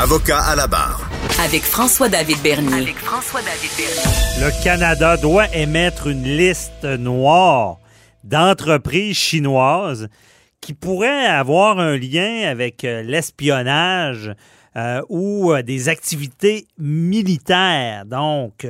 Avocat à la barre. Avec François-David Bernier. Avec François-David Bernier. Le Canada doit émettre une liste noire d'entreprises chinoises qui pourraient avoir un lien avec euh, l'espionnage euh, ou euh, des activités militaires. Donc,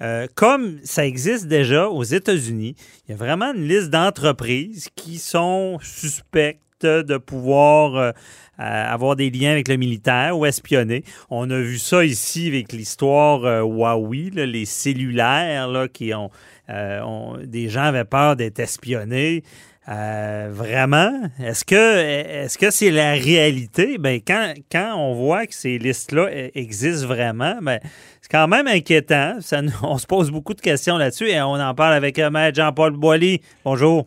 euh, comme ça existe déjà aux États-Unis, il y a vraiment une liste d'entreprises qui sont suspectes de pouvoir euh, avoir des liens avec le militaire ou espionner. On a vu ça ici avec l'histoire euh, Huawei, les cellulaires là, qui euh, ont- Des gens avaient peur d'être espionnés. Euh, vraiment? Est-ce que est-ce que c'est la réalité? Ben, quand, quand on voit que ces listes-là e- existent vraiment, ben, c'est quand même inquiétant. On se pose beaucoup de questions là-dessus et on en parle avec euh, Maître Jean-Paul Boilly. Bonjour.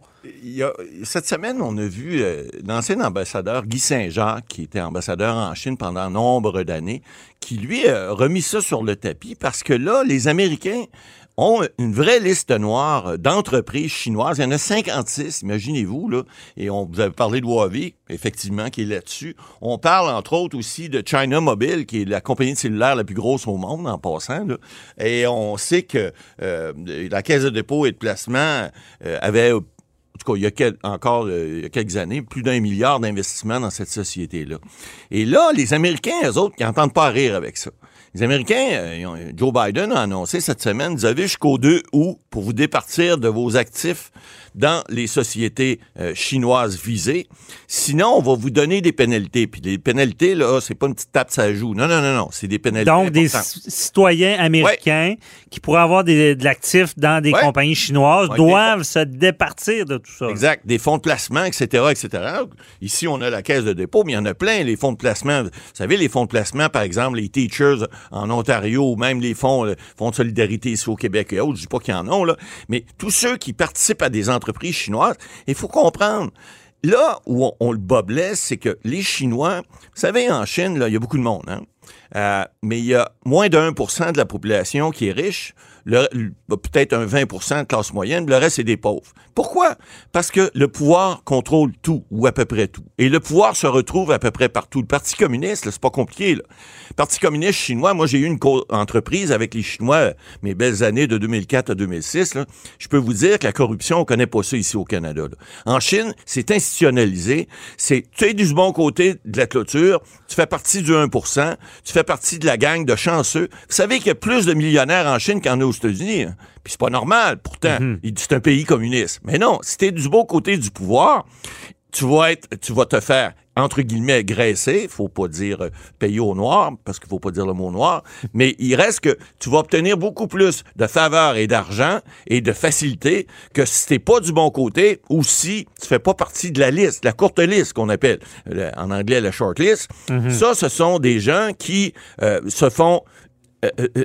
Cette semaine, on a vu euh, l'ancien ambassadeur Guy Saint-Jacques, qui était ambassadeur en Chine pendant nombre d'années, qui lui a remis ça sur le tapis parce que là, les Américains ont une vraie liste noire d'entreprises chinoises. Il y en a 56, imaginez-vous, là. Et on vous avez parlé de Huawei, effectivement, qui est là-dessus. On parle, entre autres, aussi de China Mobile, qui est la compagnie cellulaire la plus grosse au monde, en passant, là. Et on sait que euh, la Caisse de dépôt et de placement euh, avait en tout cas, il y a encore euh, il y a quelques années, plus d'un milliard d'investissements dans cette société-là. Et là, les Américains, eux autres, qui n'entendent pas rire avec ça. Les Américains, euh, Joe Biden a annoncé cette semaine, vous avez jusqu'au 2 août pour vous départir de vos actifs dans les sociétés euh, chinoises visées. Sinon, on va vous donner des pénalités. Puis les pénalités, là, c'est pas une petite tape ça joue. Non, non, non, non. C'est des pénalités. Donc, des importantes. citoyens américains qui pourraient avoir des- de l'actif dans des Ouais. compagnies chinoises Ouais, doivent se départir de tout ça. Exact. Des fonds de placement, etc., etc. Ici, on a la caisse de dépôt, mais il y en a plein, les fonds de placement. Vous savez, les fonds de placement, par exemple, les teachers en Ontario, ou même les fonds, le fonds de solidarité ici au Québec et autres, je dis pas qu'il y en a, là, mais tous ceux qui participent à des entreprises il faut comprendre. Là où on, le bas blesse, c'est que les Chinois, vous savez, en Chine, il y a beaucoup de monde, hein? Euh, mais il y a moins de 1 de la population qui est riche, peut-être un 20% de classe moyenne, le reste, c'est des pauvres. Pourquoi? Parce que le pouvoir contrôle tout, ou à peu près tout. Et le pouvoir se retrouve à peu près partout. Le Parti communiste, c'est pas compliqué. Là. Le Parti communiste chinois, moi, j'ai eu une entreprise avec les Chinois, mes belles années de 2004 à 2006. là. Je peux vous dire que la corruption, on connaît pas ça ici au Canada. là. En Chine, c'est institutionnalisé. C'est, tu es du bon côté de la clôture, tu fais partie du 1 tu fais partie de la gang de chanceux. Vous savez qu'il y a plus de millionnaires en Chine qu'il y en a aux États-Unis. hein. Puis c'est pas normal, pourtant. Dit, C'est un pays communiste. Mais non, si t'es du beau côté du pouvoir, tu vas être, tu vas te faire entre guillemets graisser, faut pas dire euh, payer au noir parce qu'il faut pas dire le mot noir, mais il reste que tu vas obtenir beaucoup plus de faveurs et d'argent et de facilité que si t'es pas du bon côté ou si tu fais pas partie de la liste, la courte liste qu'on appelle le- en anglais la short list. Ça, ce sont des gens qui euh, se font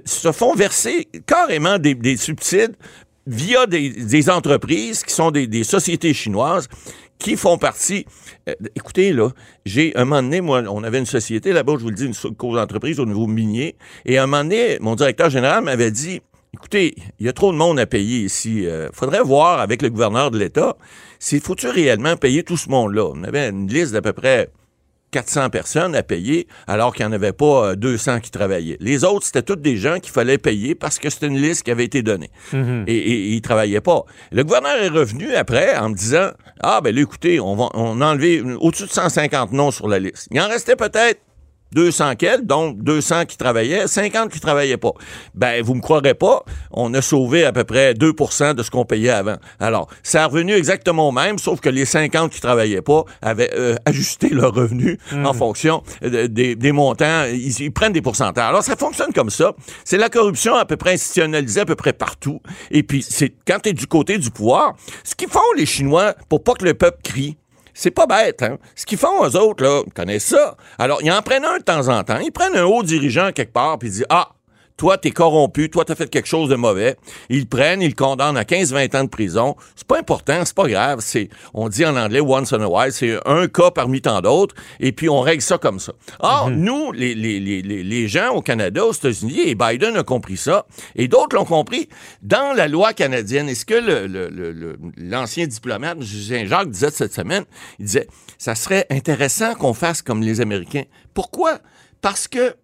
se font verser carrément des, des subsides via des, entreprises qui sont des, sociétés chinoises qui font partie. euh, écoutez, là, j'ai un moment donné, moi, on avait une société là-bas, je vous le dis, une d'entreprise au niveau minier, et un moment donné, mon directeur général m'avait dit Écoutez, il y a trop de monde à payer ici. Il faudrait voir avec le gouverneur de l'État s'il faut-tu réellement payer tout ce monde-là? On avait une liste d'à peu près 400 personnes à payer, alors qu'il n'y en avait pas euh, 200 qui travaillaient. Les autres, c'était tous des gens qu'il fallait payer parce que c'était une liste qui avait été donnée. Et, et- et ils travaillaient pas. Le gouverneur est revenu après en me disant, ah ben là, écoutez, on, va, on a enlevé au-dessus de 150 noms sur la liste. Il en restait peut-être 200 quels, donc 200 qui travaillaient, 50 qui travaillaient pas. Ben, vous me croirez pas, on a sauvé à peu près 2% de ce qu'on payait avant. Alors, ça est revenu exactement au même, sauf que les 50 qui travaillaient pas avaient euh, ajusté leur revenu en fonction euh, des, des montants. Ils, ils prennent des pourcentages. Alors, ça fonctionne comme ça. C'est la corruption à peu près institutionnalisée à peu près partout. Et puis, c'est quand tu es du côté du pouvoir, ce qu'ils font les Chinois pour pas que le peuple crie, c'est pas bête, hein? Ce qu'ils font, eux autres, là, ils connaissent ça. Alors, ils en prennent un de temps en temps. Ils prennent un haut dirigeant quelque part, puis ils disent, ah, toi, t'es corrompu, toi, t'as fait quelque chose de mauvais. Ils le prennent, ils le condamnent à 15-20 ans de prison. C'est pas important, c'est pas grave. C'est, on dit en anglais once in a while, c'est un cas parmi tant d'autres, et puis on règle ça comme ça. Or, nous, les, les, les, les gens au Canada, aux États-Unis, et Biden a compris ça, et d'autres l'ont compris, dans la loi canadienne, est-ce que le, le, le- l'ancien diplomate, M. Saint-Jacques, disait cette semaine, il disait, ça serait intéressant qu'on fasse comme les Américains. Pourquoi? Parce que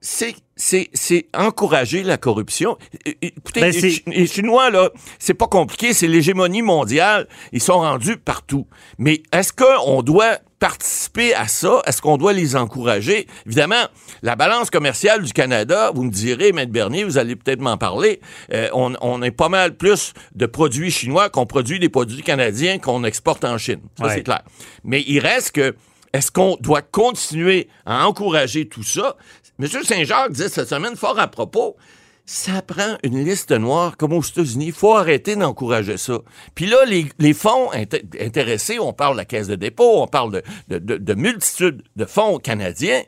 c'est c'est c'est encourager la corruption. Écoutez, Ben, les, Chinois là, c'est pas compliqué, c'est l'hégémonie mondiale, ils sont rendus partout. Mais est-ce qu'on doit participer à ça? Est-ce qu'on doit les encourager? Évidemment, la balance commerciale du Canada, vous me direz, Maître Bernier, vous allez peut-être m'en parler. euh, on, on est pas mal plus de produits chinois qu'on produit des produits canadiens qu'on exporte en Chine. Ça Ouais. c'est clair. Mais il reste que est-ce qu'on doit continuer à encourager tout ça? M. Saint-Jacques disait cette semaine fort à propos, ça prend une liste noire comme aux États-Unis. Il faut arrêter d'encourager ça. Puis là, les, les fonds inté- intéressés, on parle de la Caisse de dépôt, on parle de, de, de- de multitudes de fonds canadiens.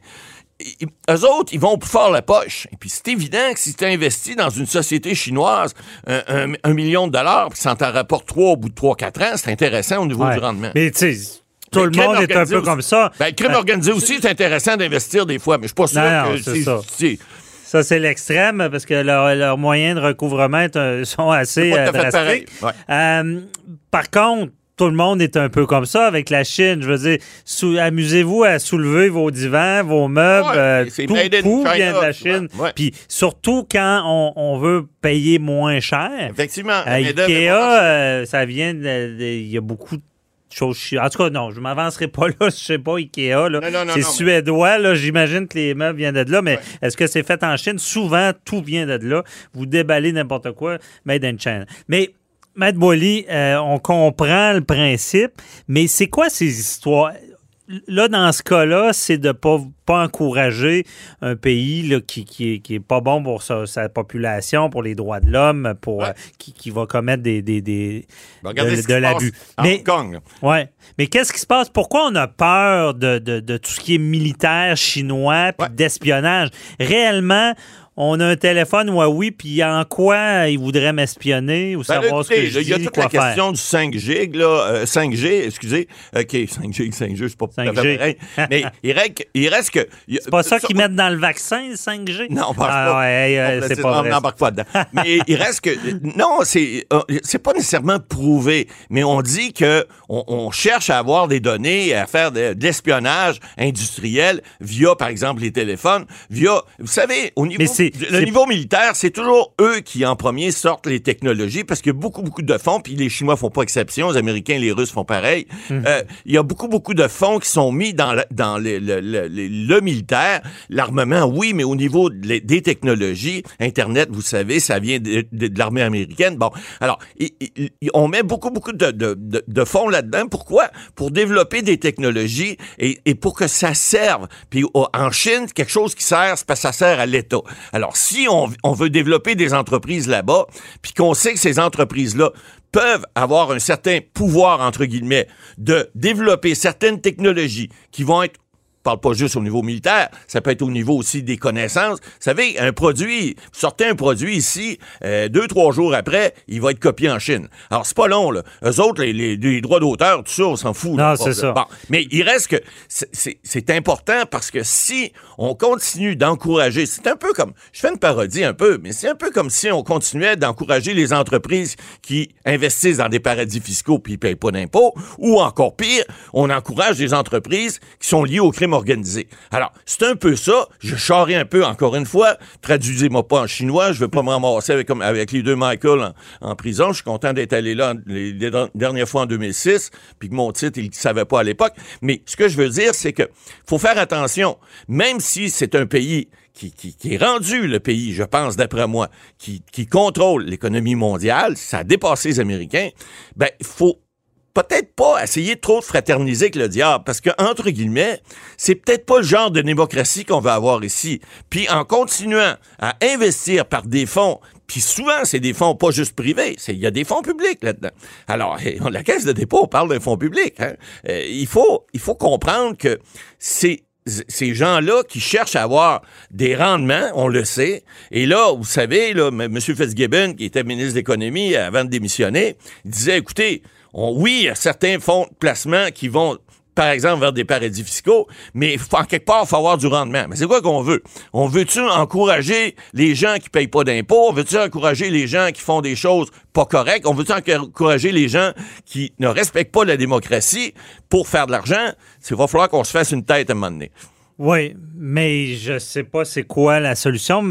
Ils- Eux autres, ils vont plus fort la poche. Et puis c'est évident que si tu investis dans une société chinoise un, un- un million de dollars, puis ça t'en rapporte trois au bout de trois, quatre ans, c'est intéressant au niveau Ouais. du rendement. Mais tu sais, tout Ben, le monde est un peu aussi. comme ça. Ben, le crime Euh, organisé aussi, c'est intéressant d'investir des fois, mais je suis pas sûr Non, que c'est ça. Ça, c'est l'extrême parce que leurs moyens de recouvrement un- sont assez euh, drastiques. Euh, par contre, tout le monde est un peu comme ça avec la Chine. Je veux dire, amusez-vous à soulever vos divans, vos meubles. Ouais, euh, c'est tout, vient de la. Chine. Ouais. Puis surtout quand on, on veut payer moins cher. Effectivement. Ikea, euh, ça vient Il y a beaucoup de choses. chi- En tout cas, non, je m'avancerai pas là. Je sais pas, Ikea. c'est mais- suédois. là. J'imagine que les meubles viennent de là. Mais est-ce que c'est fait en Chine? Souvent, tout vient de là. Vous déballez n'importe quoi, made in China. Mais, Matt Boily, euh, on comprend le principe, mais c'est quoi ces histoires? Là, dans ce cas-là, c'est de ne pas, pas encourager un pays là, qui, qui, est, qui est pas bon pour sa, sa population, pour les droits de l'homme, pour Ouais. euh, qui, qui va commettre des, des, des- Ben, de, l'abus. Mais. Ouais. Mais qu'est-ce qui se passe? Pourquoi on a peur de, de- de tout ce qui est militaire chinois puis Ouais. d'espionnage? Réellement, on a un téléphone Huawei, puis en quoi ils voudraient m'espionner ou Ben, savoir ce que je il y a dis, toute la faire? question du 5G, là, euh, 5G, excusez. OK, 5G, 5G, c'est pas tout à fait 5G. pareil. Mais il reste, que- il reste que. C'est pas ça qu'ils mettent dans le vaccin, le 5G? Non, on pense ah, pas. ouais, euh, c'est pas vrai. n'embarque pas dedans. Mais il reste que non, c'est euh, c'est pas nécessairement prouvé, mais on dit que on, on cherche à avoir des données, à faire de, de l'espionnage industriel via, par exemple, les téléphones, via, vous savez, au niveau Mais c'est- le niveau militaire, c'est toujours eux qui en premier sortent les technologies parce qu'il y a beaucoup beaucoup de fonds, puis les Chinois font pas exception, les Américains, les Russes font pareil. Mhm. Euh, il y a beaucoup beaucoup de fonds qui sont mis dans le, dans le, le- le- le- le militaire, l'armement, oui, mais au niveau de les- des technologies, Internet, vous savez, ça vient de, de- de l'armée américaine. Bon, alors, on met beaucoup, beaucoup de, fonds là-dedans. Pourquoi? Pour développer des technologies et, et pour que ça serve. Puis en Chine, quelque chose qui sert, c'est parce que ça sert à l'État. Alors, si on, veut développer des entreprises là-bas, puis qu'on sait que ces entreprises-là peuvent avoir un certain pouvoir, entre guillemets, de développer certaines technologies qui vont être parle pas juste au niveau militaire, ça peut être au niveau aussi des connaissances. Vous savez, un produit, vous sortez un produit ici, euh, deux, trois jours après, il va être copié en Chine. Alors, c'est pas long, là. Eux autres, les, les- les droits d'auteur, tout ça, on s'en fout. Non, c'est ça. Bon, mais il reste que c'est- important parce que si on continue d'encourager, c'est un peu comme, je fais une parodie un peu, mais c'est un peu comme si on continuait d'encourager les entreprises qui investissent dans des paradis fiscaux puis ils payent pas d'impôts, ou encore pire, on encourage des entreprises qui sont liées au crime organisé. Alors, c'est un peu ça. Je charrie un peu, encore une fois. Traduisez-moi pas en chinois. Je veux pas me ramasser avec, avec les deux Michael en, prison. Je suis content d'être allé là les, dernières fois en 2006, puis que mon titre, il ne savait pas à l'époque. Mais ce que je veux dire, c'est que faut faire attention. Même si c'est un pays qui, est rendu le pays, je pense, d'après moi, qui, contrôle l'économie mondiale, ça a dépassé les Américains, ben, il faut peut-être pas essayer trop de fraterniser avec le diable, parce que, entre guillemets, c'est peut-être pas le genre de démocratie qu'on va avoir ici. Puis en continuant à investir par des fonds Puis souvent, c'est des fonds pas juste privés, il y a des fonds publics là-dedans. Alors, la Caisse de dépôt, on parle d'un fonds public. Hein. Euh, il, faut, il faut comprendre que c'est ces gens-là qui cherchent à avoir des rendements, on le sait. Et là, vous savez, là, M. Fitzgibbon, qui était ministre de l'Économie avant de démissionner, disait, écoutez, oui, il y a certains fonds de placement qui vont par exemple, vers des paradis fiscaux, mais en quelque part, il faut avoir du rendement. Mais c'est quoi qu'on veut? On veut-tu encourager les gens qui payent pas d'impôts? On veut-tu encourager les gens qui font des choses pas correctes? On veut-tu encourager les gens qui ne respectent pas la démocratie pour faire de l'argent? Il va falloir qu'on se fasse une tête à un moment donné. Oui, mais je sais pas c'est quoi la solution.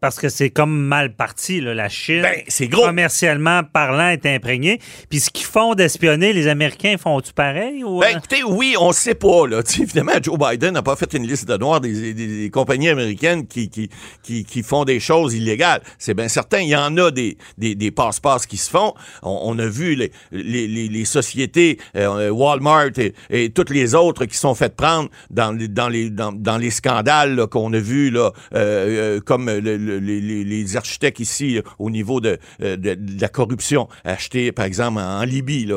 Parce que c'est comme mal parti, là, la Chine. Ben, c'est gros. Commercialement parlant, est imprégnée. Puis ce qu'ils font d'espionner, les Américains font-tu pareil? Ou... Ben, euh? écoutez, oui, on sait pas. Là. évidemment, Joe Biden n'a pas fait une liste de noirs des, compagnies américaines qui, qui, qui, font des choses illégales. C'est bien certain. Il y en a des, des, des passe-passe qui se font. On, a vu les, les, les, sociétés, euh, Walmart et, toutes les autres qui sont faites prendre dans, dans, les, dans, dans les scandales qu'on a vus, là, euh, comme le les, architectes ici euh, au niveau de, euh, de, la corruption achetés, par exemple, en, Libye,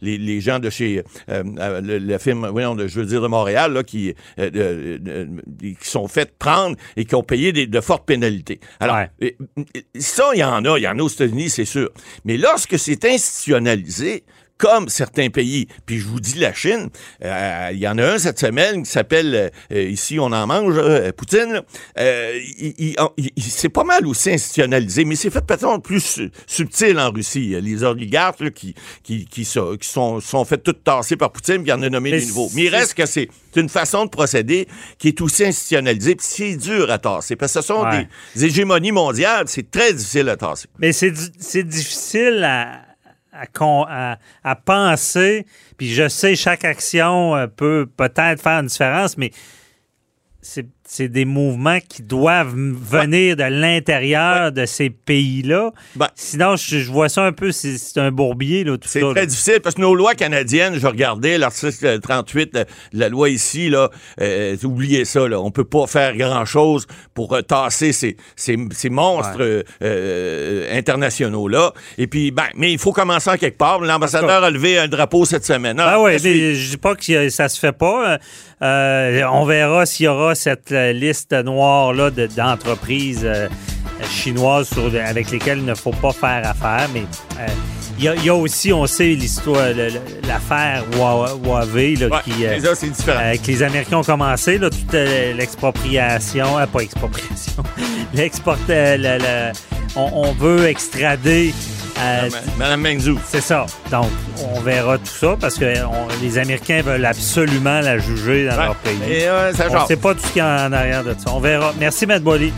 les, gens de chez euh, le, film, voyons, je veux dire de Montréal, qui, qui sont faits prendre et qui ont payé de fortes pénalités. Alors, ça, il y en a, il y en a aux États-Unis, c'est sûr. Mais lorsque c'est institutionnalisé, comme certains pays. Puis je vous dis la Chine, euh, il y en a un cette semaine qui s'appelle, euh, ici on en mange, euh, Poutine. c'est pas mal aussi institutionnalisé, mais c'est fait peut-être plus subtil en Russie. Les oligarques qui, qui, qui, sont, qui sont, sont fait tout tasser par Poutine, puis il en a nommé des nouveaux. Mais il reste que c'est une façon de procéder qui est aussi institutionnalisée, puis c'est dur à tasser, parce que ce sont des hégémonies mondiales, c'est très difficile à tasser. Mais c'est difficile à à, penser, puis je sais chaque action euh, peut peut-être faire une différence, mais c'est c'est des mouvements qui doivent venir de l'intérieur de ces pays-là. Ben. Sinon, je, vois ça un peu, c'est un bourbier, là, tout ça. C'est très difficile parce que nos lois canadiennes, je regardais l'article 38 de la loi ici, là, euh, oubliez ça, là, on peut pas faire grand-chose pour euh, tasser ces, ces, monstres euh, internationaux-là. Et puis, ben, mais il faut commencer en quelque part. L'ambassadeur a levé un drapeau cette semaine. Ah, oui, mais je dis pas que ça se fait pas. on verra s'il y aura cette liste noire là, d'entreprises euh, chinoises avec lesquelles il ne faut pas faire affaire. Mais euh, il y, a aussi, on sait, l'histoire, l'affaire Huawei là, qui, euh, que les Américains ont commencé, là, toute l'expropriation, pas expropriation, l'export, on, on, veut extrader euh, Madame Mengzou. C'est ça. Donc, on verra tout ça parce que les Américains veulent absolument la juger dans leur pays. Et, on ne sait pas tout ce qu'il y a en arrière de ça. On verra. Merci, Matt Bolly.